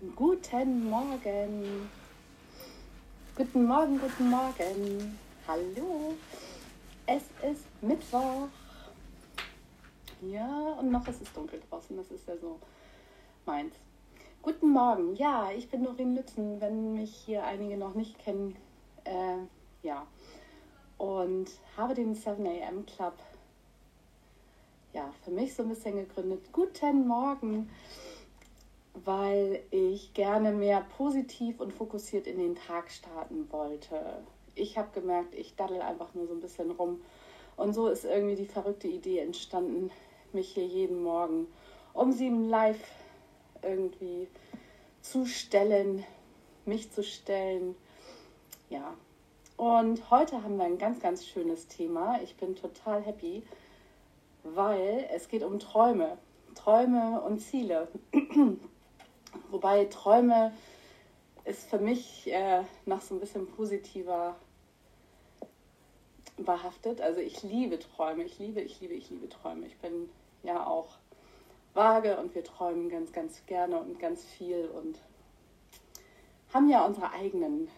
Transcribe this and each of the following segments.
Guten Morgen. Guten Morgen, guten Morgen. Hallo. Es ist Mittwoch. Ja, und noch ist es dunkel draußen. Das ist ja so meins. Guten Morgen. Ja, ich bin Doreen Lützen, wenn mich hier einige noch nicht kennen. Äh, ja. Und habe den 7 a.m. Club ja, für mich so ein bisschen gegründet. Guten Morgen weil ich gerne mehr positiv und fokussiert in den Tag starten wollte. Ich habe gemerkt, ich daddel einfach nur so ein bisschen rum. Und so ist irgendwie die verrückte Idee entstanden, mich hier jeden Morgen um sieben live irgendwie zu stellen, mich zu stellen. Ja. Und heute haben wir ein ganz, ganz schönes Thema. Ich bin total happy, weil es geht um Träume. Träume und Ziele. Wobei Träume ist für mich äh, noch so ein bisschen positiver behaftet. Also ich liebe Träume, ich liebe, ich liebe, ich liebe Träume. Ich bin ja auch vage und wir träumen ganz, ganz gerne und ganz viel und haben ja unsere eigenen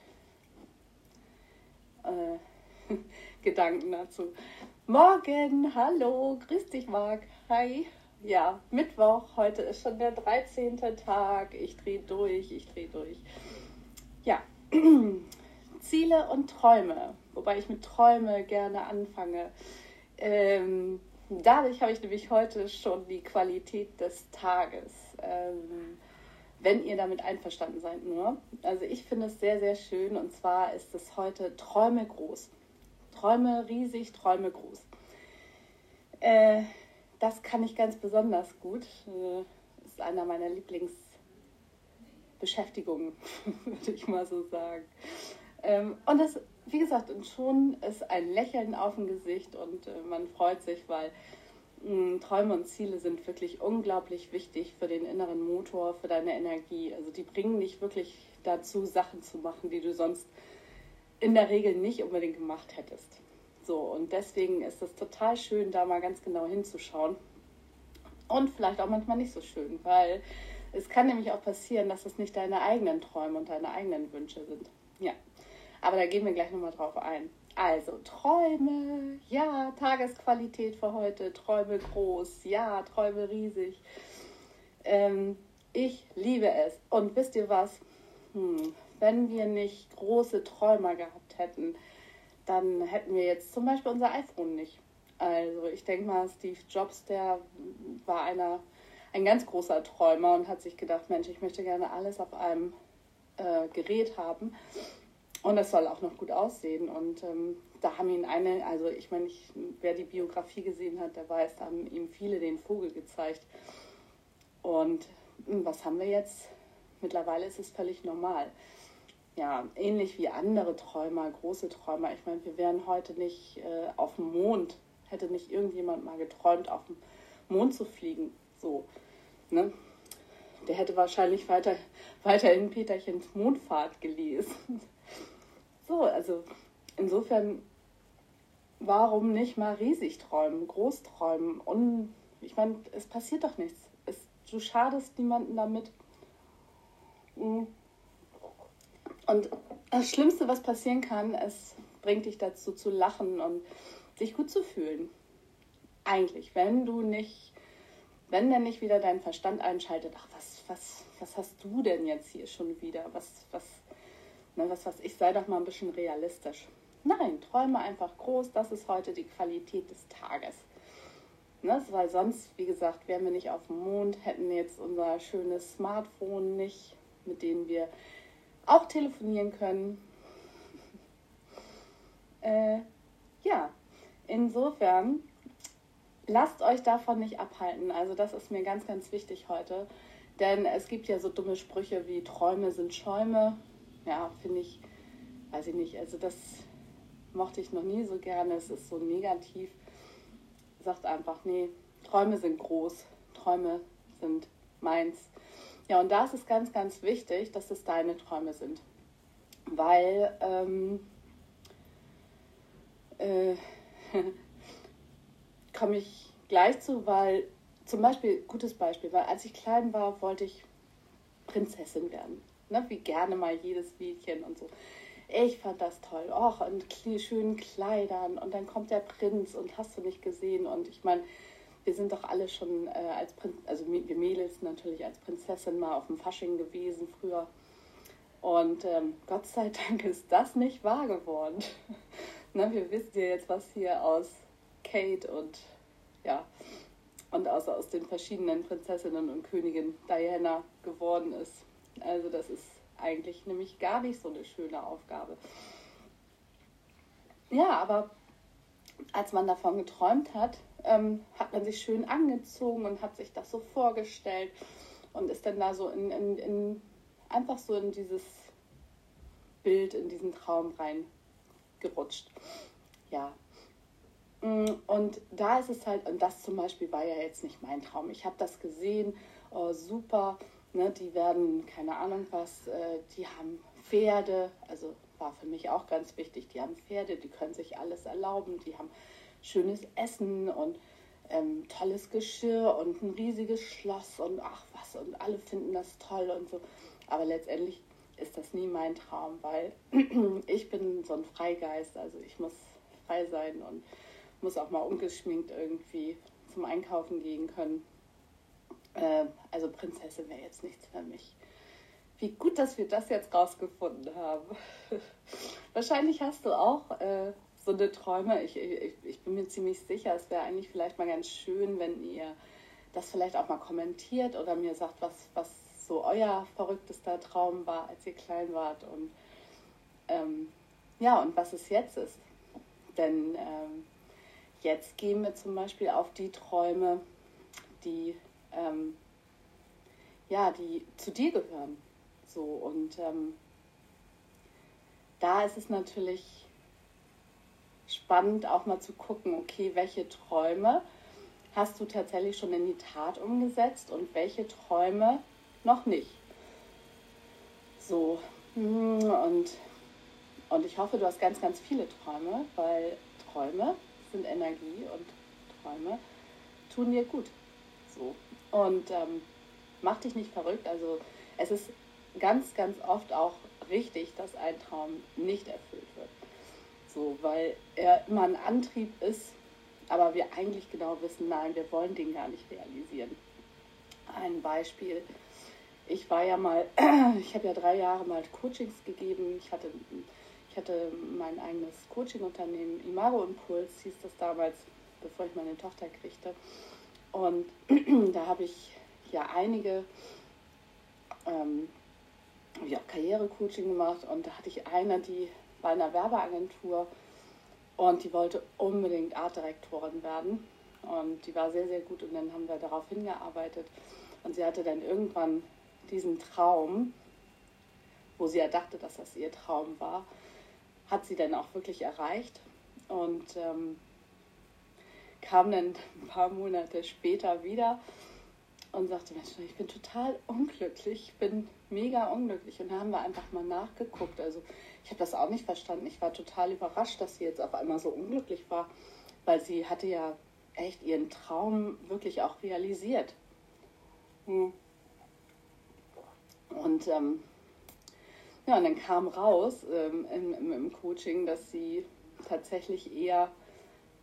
äh, Gedanken dazu. Morgen, hallo, grüß dich Marc, hi ja, Mittwoch, heute ist schon der 13. Tag. Ich drehe durch, ich drehe durch. Ja, Ziele und Träume, wobei ich mit Träume gerne anfange. Ähm, dadurch habe ich nämlich heute schon die Qualität des Tages. Ähm, wenn ihr damit einverstanden seid nur. Also ich finde es sehr, sehr schön und zwar ist es heute Träume groß. Träume riesig, Träume groß. Äh, das kann ich ganz besonders gut. Das äh, ist einer meiner Lieblingsbeschäftigungen, würde ich mal so sagen. Ähm, und das, wie gesagt, und schon ist ein Lächeln auf dem Gesicht und äh, man freut sich, weil hm, Träume und Ziele sind wirklich unglaublich wichtig für den inneren Motor, für deine Energie. Also die bringen dich wirklich dazu, Sachen zu machen, die du sonst in der Regel nicht unbedingt gemacht hättest. So, und deswegen ist es total schön, da mal ganz genau hinzuschauen. Und vielleicht auch manchmal nicht so schön, weil es kann nämlich auch passieren, dass es nicht deine eigenen Träume und deine eigenen Wünsche sind. Ja, aber da gehen wir gleich nochmal drauf ein. Also Träume, ja, Tagesqualität für heute, Träume groß, ja, Träume riesig. Ähm, ich liebe es. Und wisst ihr was? Hm, wenn wir nicht große Träumer gehabt hätten, dann hätten wir jetzt zum Beispiel unser iPhone nicht. Also ich denke mal, Steve Jobs, der war einer, ein ganz großer Träumer und hat sich gedacht, Mensch, ich möchte gerne alles auf einem äh, Gerät haben. Und das soll auch noch gut aussehen. Und ähm, da haben ihn eine, also ich meine, wer die Biografie gesehen hat, der weiß, da haben ihm viele den Vogel gezeigt. Und hm, was haben wir jetzt? Mittlerweile ist es völlig normal ja, ähnlich wie andere Träumer, große Träumer. Ich meine, wir wären heute nicht äh, auf dem Mond, hätte nicht irgendjemand mal geträumt, auf dem Mond zu fliegen. So, ne? Der hätte wahrscheinlich weiter, weiterhin Peterchens Mondfahrt gelesen. So, also insofern, warum nicht mal riesig träumen, groß träumen? Und ich meine, es passiert doch nichts. Es, du schadest niemanden damit. Mhm und das Schlimmste, was passieren kann, es bringt dich dazu zu lachen und sich gut zu fühlen. Eigentlich, wenn du nicht, wenn dann nicht wieder dein Verstand einschaltet, ach, was, was, was hast du denn jetzt hier schon wieder? Was, was, ne, was, was, ich sei doch mal ein bisschen realistisch. Nein, träume einfach groß, das ist heute die Qualität des Tages. Ne, weil sonst, wie gesagt, wären wir nicht auf dem Mond, hätten jetzt unser schönes Smartphone nicht, mit dem wir auch telefonieren können. Äh, ja, insofern lasst euch davon nicht abhalten. Also das ist mir ganz, ganz wichtig heute. Denn es gibt ja so dumme Sprüche wie Träume sind Schäume. Ja, finde ich, weiß ich nicht. Also das mochte ich noch nie so gerne. Es ist so negativ. Sagt einfach, nee, Träume sind groß. Träume sind meins. Ja, und da ist es ganz, ganz wichtig, dass es deine Träume sind. Weil, ähm, äh, komme ich gleich zu, weil zum Beispiel, gutes Beispiel, weil als ich klein war, wollte ich Prinzessin werden. Ne? Wie gerne mal jedes Mädchen und so. Ich fand das toll. Och, in schönen Kleidern und dann kommt der Prinz und hast du nicht gesehen. Und ich meine, wir sind doch alle schon äh, als Prinz, also wir Mädels natürlich als Prinzessin mal auf dem Fasching gewesen früher. Und ähm, Gott sei Dank ist das nicht wahr geworden. ne, wir wissen ja jetzt, was hier aus Kate und ja und aus, aus den verschiedenen Prinzessinnen und Königen Diana geworden ist. Also das ist eigentlich nämlich gar nicht so eine schöne Aufgabe. Ja, aber als man davon geträumt hat, ähm, hat man sich schön angezogen und hat sich das so vorgestellt und ist dann da so in, in, in einfach so in dieses Bild, in diesen Traum reingerutscht. Ja. Mm, und da ist es halt, und das zum Beispiel war ja jetzt nicht mein Traum. Ich habe das gesehen, oh, super, ne, die werden, keine Ahnung was, äh, die haben Pferde, also war für mich auch ganz wichtig, die haben Pferde, die können sich alles erlauben, die haben schönes Essen und ähm, tolles Geschirr und ein riesiges Schloss und ach was und alle finden das toll und so. Aber letztendlich ist das nie mein Traum, weil ich bin so ein Freigeist, also ich muss frei sein und muss auch mal ungeschminkt irgendwie zum Einkaufen gehen können. Äh, also Prinzessin wäre jetzt nichts für mich. Wie gut, dass wir das jetzt rausgefunden haben. Wahrscheinlich hast du auch äh, so eine Träume. Ich, ich, ich bin mir ziemlich sicher, es wäre eigentlich vielleicht mal ganz schön, wenn ihr das vielleicht auch mal kommentiert oder mir sagt, was, was so euer verrücktester Traum war, als ihr klein wart und ähm, ja, und was es jetzt ist. Denn ähm, jetzt gehen wir zum Beispiel auf die Träume, die ähm, ja, die zu dir gehören. So und ähm, da ist es natürlich spannend auch mal zu gucken, okay, welche Träume hast du tatsächlich schon in die Tat umgesetzt und welche Träume noch nicht. So, hm, und, und ich hoffe, du hast ganz, ganz viele Träume, weil Träume sind Energie und Träume tun dir gut. So, und ähm, mach dich nicht verrückt. Also es ist ganz, ganz oft auch richtig, dass ein Traum nicht erfüllt. So, weil er immer ein Antrieb ist, aber wir eigentlich genau wissen, nein, wir wollen den gar nicht realisieren. Ein Beispiel. Ich war ja mal, ich habe ja drei Jahre mal Coachings gegeben. Ich hatte, ich hatte mein eigenes Coaching-Unternehmen, Imago Impuls hieß das damals, bevor ich meine Tochter kriegte. Und da habe ich ja einige ähm, ja, Karrierecoaching gemacht und da hatte ich eine, die bei einer Werbeagentur und die wollte unbedingt Artdirektorin werden. Und die war sehr, sehr gut und dann haben wir darauf hingearbeitet. Und sie hatte dann irgendwann diesen Traum, wo sie ja dachte, dass das ihr Traum war, hat sie dann auch wirklich erreicht und ähm, kam dann ein paar Monate später wieder und sagte, Mensch, ich bin total unglücklich, ich bin mega unglücklich. Und da haben wir einfach mal nachgeguckt. Also ich habe das auch nicht verstanden. Ich war total überrascht, dass sie jetzt auf einmal so unglücklich war, weil sie hatte ja echt ihren Traum wirklich auch realisiert. Hm. Und ähm, ja, und dann kam raus ähm, im, im, im Coaching, dass sie tatsächlich eher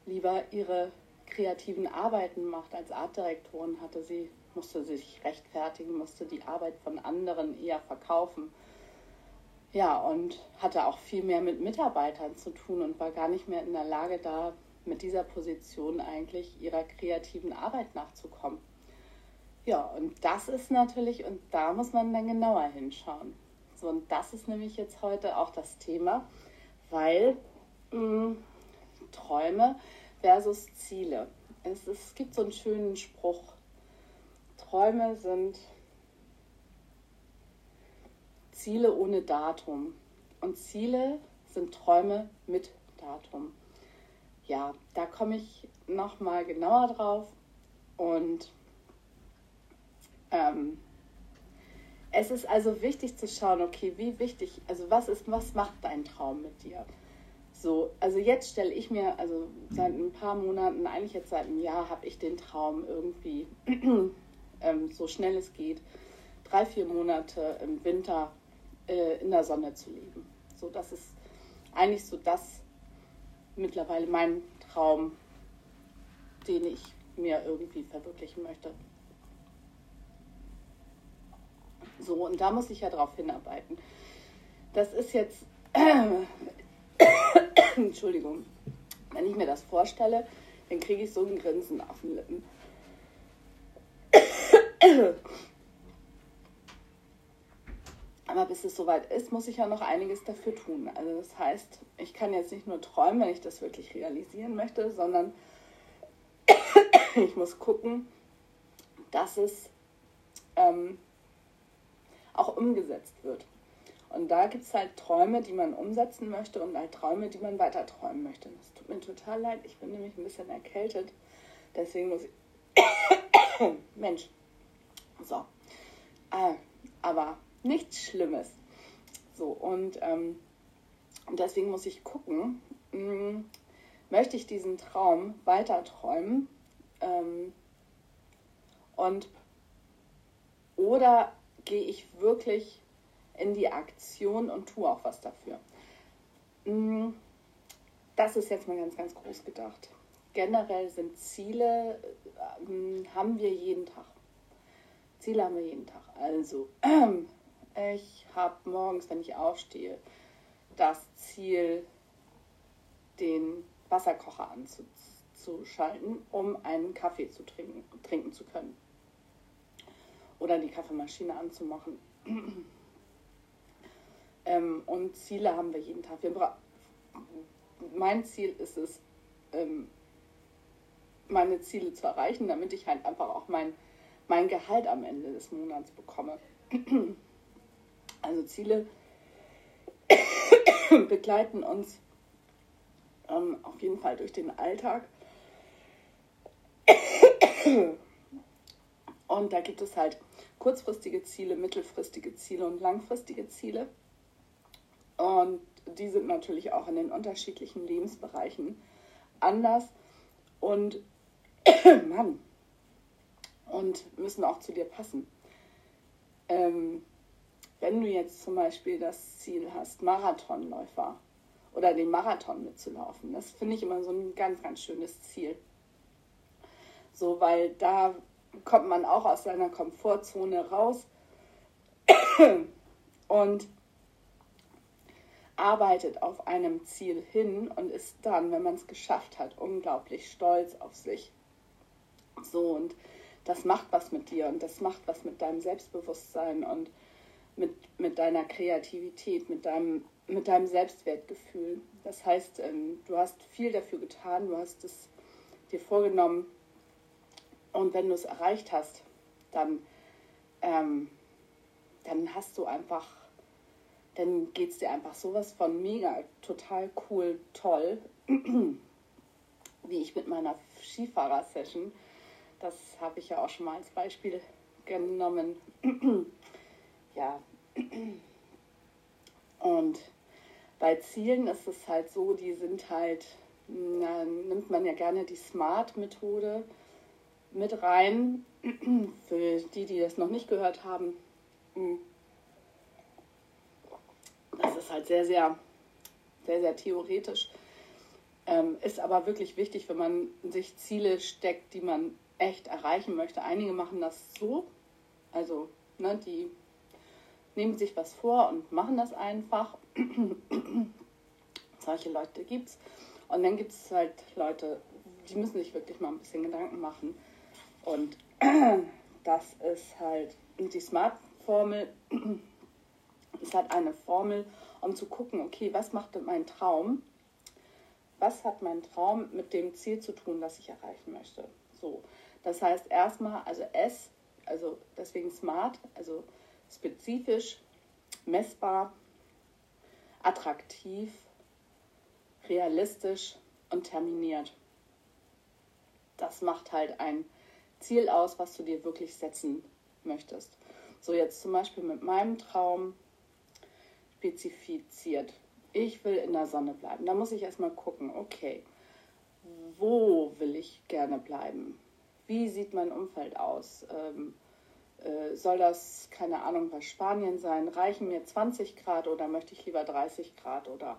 lieber ihre kreativen Arbeiten macht. Als Artdirektorin hatte sie, musste sich rechtfertigen, musste die Arbeit von anderen eher verkaufen. Ja, und hatte auch viel mehr mit Mitarbeitern zu tun und war gar nicht mehr in der Lage, da mit dieser Position eigentlich ihrer kreativen Arbeit nachzukommen. Ja, und das ist natürlich, und da muss man dann genauer hinschauen. So, und das ist nämlich jetzt heute auch das Thema, weil mh, hm, Träume versus Ziele. Es, es gibt so einen schönen Spruch. Träume sind Ziele ohne Datum. Und Ziele sind Träume mit Datum. Ja, da komme ich nochmal genauer drauf. Und ähm, es ist also wichtig zu schauen, okay, wie wichtig, also was ist, was macht dein Traum mit dir? So, also jetzt stelle ich mir, also seit ein paar Monaten, eigentlich jetzt seit einem Jahr, habe ich den Traum irgendwie ähm, so schnell es geht drei, vier Monate im Winter äh, in der Sonne zu leben. So, das ist eigentlich so das mittlerweile mein Traum, den ich mir irgendwie verwirklichen möchte. So, und da muss ich ja drauf hinarbeiten. Das ist jetzt, Entschuldigung, wenn ich mir das vorstelle, dann kriege ich so ein Grinsen auf den Lippen. Aber bis es soweit ist, muss ich ja noch einiges dafür tun. Also das heißt, ich kann jetzt nicht nur träumen, wenn ich das wirklich realisieren möchte, sondern ich muss gucken, dass es ähm, auch umgesetzt wird. Und da gibt es halt Träume, die man umsetzen möchte und halt Träume, die man weiter träumen möchte. Das tut mir total leid, ich bin nämlich ein bisschen erkältet. Deswegen muss ich. Mensch. So. Äh, aber nichts Schlimmes. So, und ähm, deswegen muss ich gucken, mh, hm, möchte ich diesen Traum weiter träumen? Ähm, und oder gehe ich wirklich in die Aktion und tue auch was dafür? Hm, das ist jetzt mal ganz, ganz groß gedacht. Generell sind Ziele, äh, haben wir jeden Tag. Ziele haben wir jeden Tag. Also, Ich habe morgens, wenn ich aufstehe, das Ziel, den Wasserkocher anzuschalten, um einen Kaffee zu trinken, trinken zu können. Oder die Kaffeemaschine anzumachen. ähm, und Ziele haben wir jeden Tag. Wir mein Ziel ist es, ähm, meine Ziele zu erreichen, damit ich halt einfach auch mein, mein Gehalt am Ende des Monats bekomme. Also Ziele begleiten uns ähm, auf jeden Fall durch den Alltag. Und da gibt es halt kurzfristige Ziele, mittelfristige Ziele und langfristige Ziele. Und die sind natürlich auch in den unterschiedlichen Lebensbereichen anders und Mann und müssen auch zu dir passen. Ähm, wenn du jetzt zum Beispiel das Ziel hast, Marathonläufer oder den Marathon mitzulaufen, das finde ich immer so ein ganz, ganz schönes Ziel. So, weil da kommt man auch aus seiner Komfortzone raus und arbeitet auf einem Ziel hin und ist dann, wenn man es geschafft hat, unglaublich stolz auf sich. So, und das macht was mit dir und das macht was mit deinem Selbstbewusstsein und mit, mit deiner Kreativität, mit deinem, mit deinem Selbstwertgefühl. Das heißt, ähm, du hast viel dafür getan, du hast es dir vorgenommen und wenn du es erreicht hast, dann, ähm, dann hast du einfach, dann geht es dir einfach sowas von mega, total cool, toll, wie ich mit meiner Skifahrer-Session. Das habe ich ja auch schon mal als Beispiel genommen. Ja, und bei Zielen ist es halt so, die sind halt, na, nimmt man ja gerne die Smart-Methode mit rein. Für die, die das noch nicht gehört haben, das ist halt sehr, sehr, sehr, sehr theoretisch. Ähm, ist aber wirklich wichtig, wenn man sich Ziele steckt, die man echt erreichen möchte. Einige machen das so, also ne, die nehmen sich was vor und machen das einfach. Solche Leute gibt es. Und dann gibt es halt Leute, die müssen sich wirklich mal ein bisschen Gedanken machen. Und das ist halt die Smart-Formel, ist halt eine Formel, um zu gucken, okay, was macht mein Traum? Was hat mein Traum mit dem Ziel zu tun, das ich erreichen möchte? So, das heißt erstmal, also S, also deswegen Smart, also spezifisch, messbar, attraktiv, realistisch und terminiert. Das macht halt ein Ziel aus, was du dir wirklich setzen möchtest. So jetzt zum Beispiel mit meinem Traum spezifiziert. Ich will in der Sonne bleiben. Da muss ich erstmal gucken, okay, wo will ich gerne bleiben? Wie sieht mein Umfeld aus? Ähm, äh, soll das, keine Ahnung, bei Spanien sein? Reichen mir 20 Grad oder möchte ich lieber 30 Grad? Oder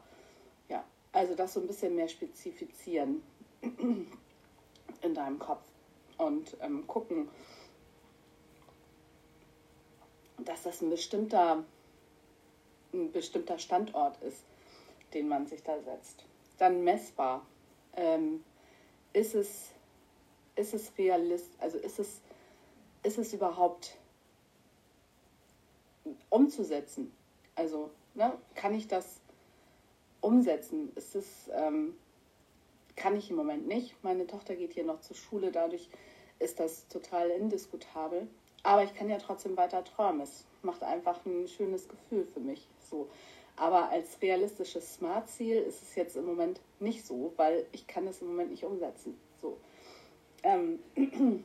ja, also das so ein bisschen mehr spezifizieren in deinem Kopf und ähm, gucken, dass das ein bestimmter, ein bestimmter Standort ist, den man sich da setzt. Dann messbar. Ähm, ist es, ist es realist, also ist es, ist es überhaupt umzusetzen? Also ne, kann ich das umsetzen? Ist es, ähm, kann ich im Moment nicht. Meine Tochter geht hier noch zur Schule, dadurch ist das total indiskutabel. Aber ich kann ja trotzdem weiter träumen. Es macht einfach ein schönes Gefühl für mich. So. Aber als realistisches Smart-Ziel ist es jetzt im Moment nicht so, weil ich kann es im Moment nicht umsetzen. So. Ähm,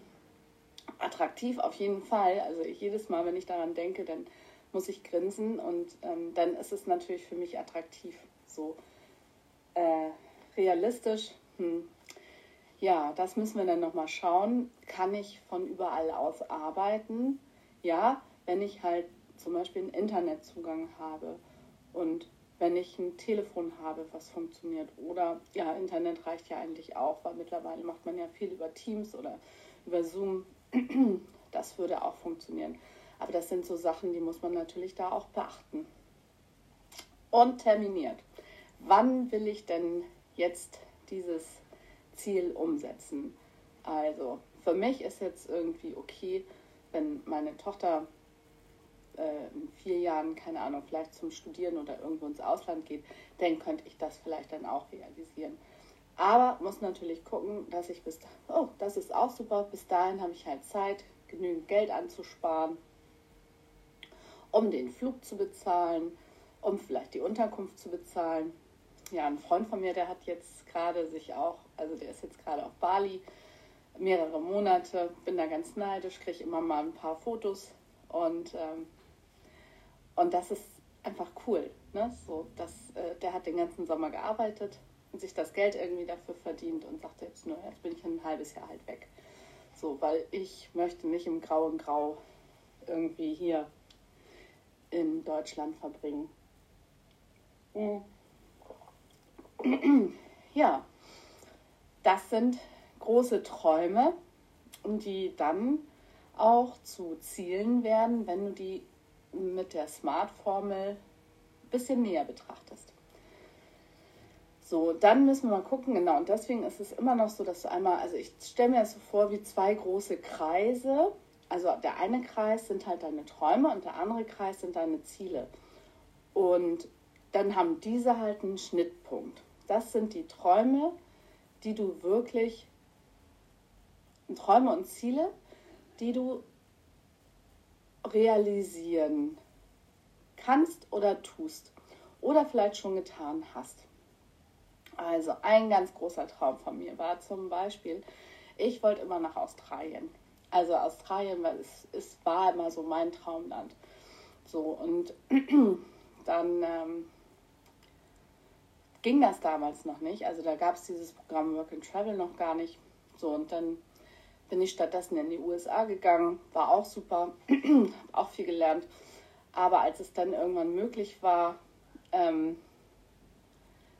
attraktiv auf jeden Fall. Also ich, jedes Mal, wenn ich daran denke, dann muss ich grinsen und ähm, dann ist es natürlich für mich attraktiv. So äh, realistisch. Hm. Ja, das müssen wir dann nochmal schauen. Kann ich von überall aus arbeiten? Ja, wenn ich halt zum Beispiel einen Internetzugang habe und wenn ich ein Telefon habe, was funktioniert. Oder ja, Internet reicht ja eigentlich auch, weil mittlerweile macht man ja viel über Teams oder über Zoom. Das würde auch funktionieren. Aber das sind so Sachen, die muss man natürlich da auch beachten. Und terminiert. Wann will ich denn jetzt dieses Ziel umsetzen? Also für mich ist jetzt irgendwie okay, wenn meine Tochter äh, in vier Jahren, keine Ahnung, vielleicht zum Studieren oder irgendwo ins Ausland geht, dann könnte ich das vielleicht dann auch realisieren. Aber muss natürlich gucken, dass ich bis, oh, das ist auch super, bis dahin habe ich halt Zeit, genügend Geld anzusparen, um den Flug zu bezahlen, um vielleicht die Unterkunft zu bezahlen. Ja, ein Freund von mir, der hat jetzt gerade sich auch, also der ist jetzt gerade auf Bali, mehrere Monate, bin da ganz neidisch, kriege immer mal ein paar Fotos und ähm, und das ist einfach cool. Ne? So, dass, äh, der hat den ganzen Sommer gearbeitet sich das Geld irgendwie dafür verdient und sagt jetzt nur, jetzt bin ich ein halbes Jahr halt weg. So, weil ich möchte nicht im grauen Grau irgendwie hier in Deutschland verbringen. Mhm. Ja, das sind große Träume, die dann auch zu Zielen werden, wenn du die mit der Smart-Formel ein bisschen näher betrachtest. So, dann müssen wir mal gucken, genau, und deswegen ist es immer noch so, dass du einmal, also ich stelle mir das so vor wie zwei große Kreise. Also der eine Kreis sind halt deine Träume und der andere Kreis sind deine Ziele. Und dann haben diese halt einen Schnittpunkt. Das sind die Träume, die du wirklich, Träume und Ziele, die du realisieren kannst oder tust oder vielleicht schon getan hast. Also ein ganz großer Traum von mir war zum Beispiel, ich wollte immer nach Australien. Also Australien, weil es, es war immer so mein Traumland. So und dann ähm, ging das damals noch nicht. Also da gab es dieses Programm Work and Travel noch gar nicht. So und dann bin ich stattdessen in die USA gegangen, war auch super, habe auch viel gelernt. Aber als es dann irgendwann möglich war, ähm,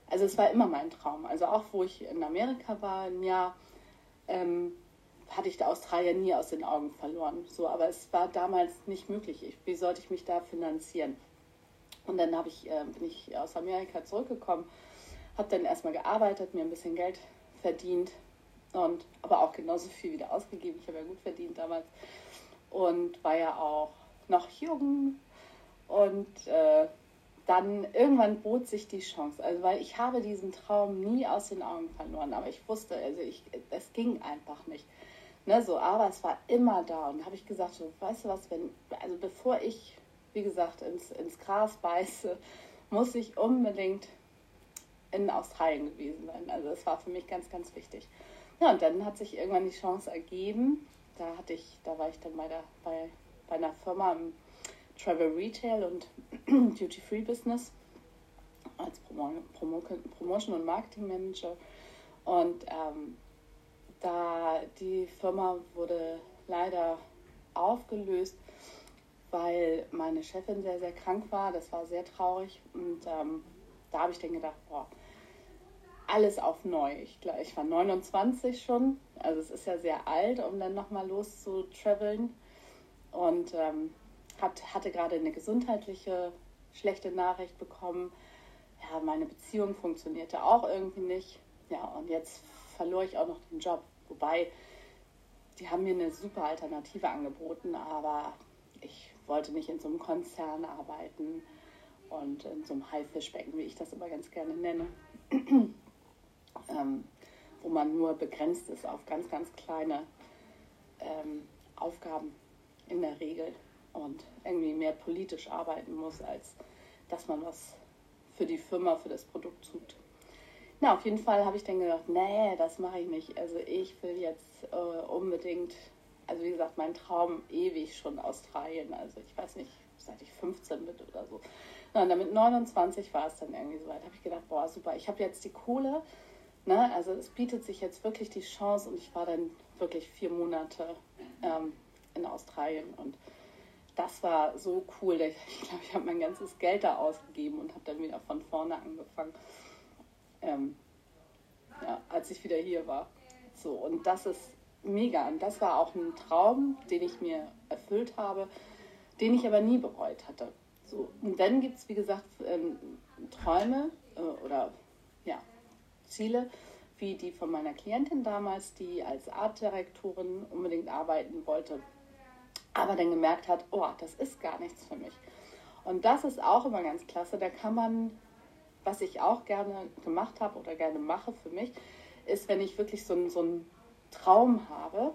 also es war immer mein Traum. Also auch wo ich in Amerika war, ein Jahr, ähm, hatte ich der Australier nie aus den Augen verloren. So, aber es war damals nicht möglich. Ich, wie sollte ich mich da finanzieren? Und dann ich, äh, bin ich aus Amerika zurückgekommen, habe dann erstmal gearbeitet, mir ein bisschen Geld verdient, und aber auch genauso viel wieder ausgegeben. Ich habe ja gut verdient damals und war ja auch noch jung und äh, dann irgendwann bot sich die Chance. Also weil ich habe diesen Traum nie aus den Augen verloren, aber ich wusste, also ich, es ging einfach nicht. Ne, so, aber es war immer da und habe ich gesagt, so, weißt du was, wenn, also bevor ich, wie gesagt, ins, ins Gras beiße, muss ich unbedingt in Australien gewesen sein. Also das war für mich ganz, ganz wichtig. Ja, und dann hat sich irgendwann die Chance ergeben. Da hatte ich, da war ich dann bei, der, bei, bei einer Firma im Travel Retail und Duty Free Business als Promo Promo Promotion und Marketing Manager. Und ähm, da die Firma wurde leider aufgelöst weil meine Chefin sehr, sehr krank war. Das war sehr traurig. Und ähm, da habe ich dann gedacht, boah, alles auf neu. Ich, ich war 29 schon, also es ist ja sehr alt, um dann nochmal loszutraveln. Und ähm, hat, hatte gerade eine gesundheitliche schlechte Nachricht bekommen. Ja, meine Beziehung funktionierte auch irgendwie nicht. Ja, und jetzt verlor ich auch noch den Job. Wobei, die haben mir eine super Alternative angeboten, aber ich wollte nicht in so einem Konzern arbeiten und in so einem Haifischbecken, wie ich das immer ganz gerne nenne, ähm, wo man nur begrenzt ist auf ganz, ganz kleine ähm, Aufgaben in der Regel und irgendwie mehr politisch arbeiten muss, als dass man was für die Firma, für das Produkt tut. Na, auf jeden Fall habe ich dann gedacht, nee, das mache ich nicht. Also ich will jetzt äh, unbedingt, also wie gesagt, mein Traum ewig schon Australien. Also ich weiß nicht, seit ich 15 bin oder so. Na, und dann mit 29 war es dann irgendwie so weit. habe ich gedacht, boah, super, ich habe jetzt die Kohle. Ne? Also es bietet sich jetzt wirklich die Chance und ich war dann wirklich vier Monate ähm, in Australien und das war so cool. Ich glaube, ich habe mein ganzes Geld da ausgegeben und habe dann wieder von vorne angefangen, ähm, ja, als ich wieder hier war. So, und das ist mega. Und das war auch ein Traum, den ich mir erfüllt habe, den ich aber nie bereut hatte. So, und dann gibt es, wie gesagt, ähm, Träume äh, oder ja, Ziele, wie die von meiner Klientin damals, die als Artdirektorin unbedingt arbeiten wollte, aber dann gemerkt hat, oh, das ist gar nichts für mich. Und das ist auch immer ganz klasse. Da kann man, was ich auch gerne gemacht habe oder gerne mache für mich, ist, wenn ich wirklich so, einen, so Traum habe,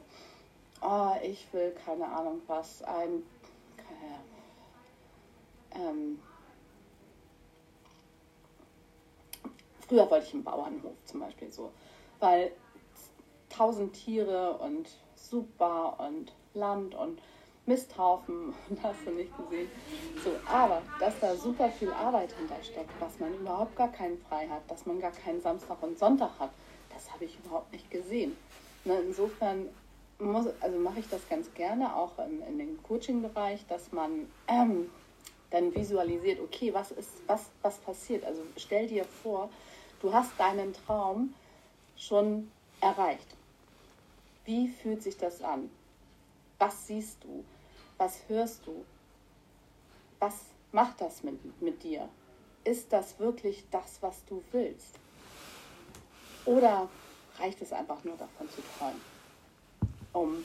oh, ich will keine Ahnung was, ein ähm, früher wollte ich einen Bauernhof zum Beispiel so, weil tausend Tiere und super und Land und Misthaufen, hast du nicht gesehen. So, aber dass da super viel Arbeit hintersteckt, dass man überhaupt gar keinen frei hat, dass man gar keinen Samstag und Sonntag hat, das habe ich überhaupt nicht gesehen. Ne, insofern muss, also mache ich das ganz gerne auch in, in den Coaching-Bereich, dass man ähm, dann visualisiert, okay, was ist, was, was passiert? Also stell dir vor, du hast deinen Traum schon erreicht. Wie fühlt sich das an? Was siehst du? Was hörst du? Was macht das mit, mit dir? Ist das wirklich das, was du willst? Oder reicht es einfach nur davon zu träumen, um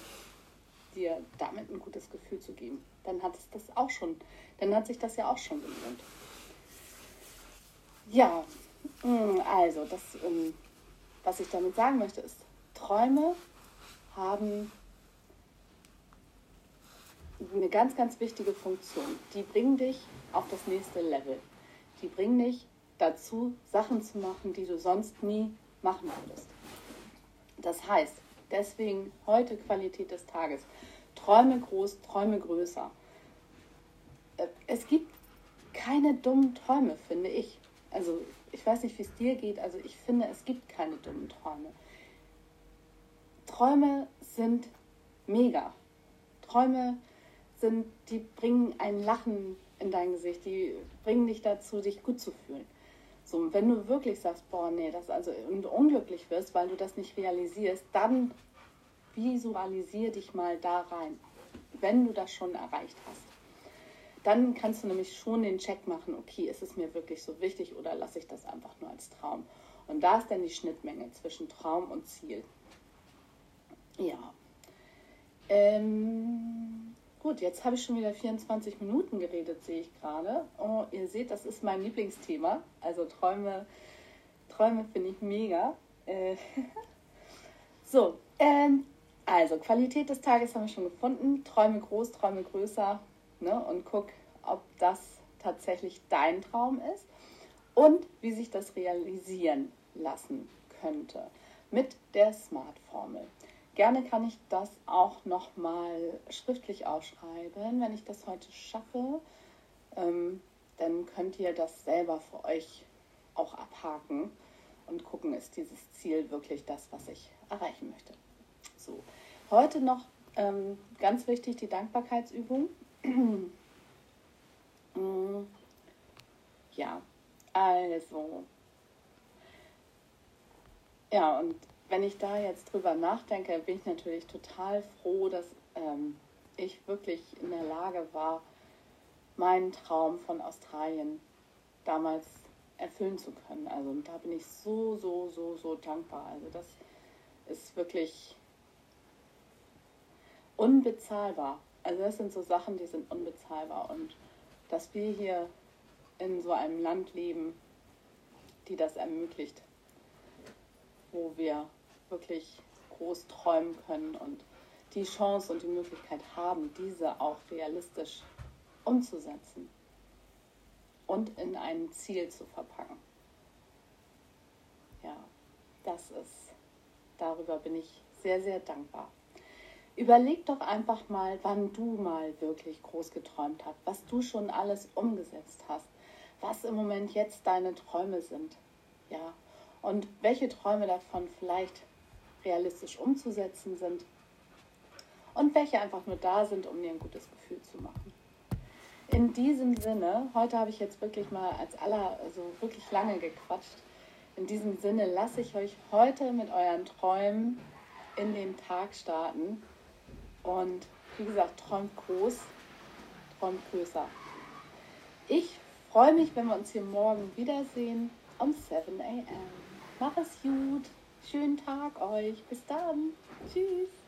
dir damit ein gutes Gefühl zu geben? Dann hat es das auch schon dann hat sich das ja auch schon gelohnt. Ja, mm, also das, ähm, was ich damit sagen möchte, ist, Träume haben eine ganz, ganz wichtige Funktion. Die bringen dich auf das nächste Level. Die bringen dich dazu, Sachen zu machen, die du sonst nie machen würdest. Das heißt, deswegen heute Qualität des Tages. Träume groß, träume größer es gibt keine dummen Träume, finde ich. Also ich weiß nicht, wie es dir geht, also ich finde, es gibt keine dummen Träume. Träume sind mega. Träume sind, die bringen ein Lachen in dein Gesicht, die bringen dich dazu, dich gut zu fühlen. So, wenn du wirklich sagst, boah, nee, das also und unglücklich wirst, weil du das nicht realisierst, dann visualisier dich mal da rein, wenn du das schon erreicht hast dann kannst du nämlich schon den Check machen, okay, ist es mir wirklich so wichtig oder lasse ich das einfach nur als Traum? Und da ist dann die Schnittmenge zwischen Traum und Ziel. Ja. Ähm, gut, jetzt habe ich schon wieder 24 Minuten geredet, sehe ich gerade. Oh, ihr seht, das ist mein Lieblingsthema. Also Träume, Träume finde ich mega. Äh, so, ähm, also Qualität des Tages haben wir schon gefunden. Träume groß, Träume größer ne, und guck, ob das tatsächlich dein Traum ist und wie sich das realisieren lassen könnte mit der Smart-Formel. Gerne kann ich das auch nochmal schriftlich aufschreiben, wenn ich das heute schaffe. Ähm, dann könnt ihr das selber für euch auch abhaken und gucken, ist dieses Ziel wirklich das, was ich erreichen möchte. So, heute noch ähm, ganz wichtig die Dankbarkeitsübung. Mm. ja, also. Ja, und wenn ich da jetzt drüber nachdenke, bin ich natürlich total froh, dass ähm, ich wirklich in der Lage war, meinen Traum von Australien damals erfüllen zu können. Also da bin ich so, so, so, so dankbar. Also das ist wirklich unbezahlbar. Also das sind so Sachen, die sind unbezahlbar. Und dass wir hier in so einem Land leben, die das ermöglicht, wo wir wirklich groß träumen können und die Chance und die Möglichkeit haben, diese auch realistisch umzusetzen und in ein Ziel zu verpacken. Ja, das ist, darüber bin ich sehr, sehr dankbar. Überleg doch einfach mal, wann du mal wirklich groß geträumt hast, was du schon alles umgesetzt hast, was im Moment jetzt deine Träume sind. Ja, und welche Träume davon vielleicht realistisch umzusetzen sind und welche einfach nur da sind, um dir ein gutes Gefühl zu machen. In diesem Sinne, heute habe ich jetzt wirklich mal als aller, also wirklich lange gequatscht. In diesem Sinne lasse ich euch heute mit euren Träumen in den Tag starten. Und wie gesagt, träumt groß, träumt größer. Ich freue mich, wenn wir uns hier morgen wiedersehen um 7 a.m. Mach es gut. Schönen Tag euch. Bis dann. Tschüss.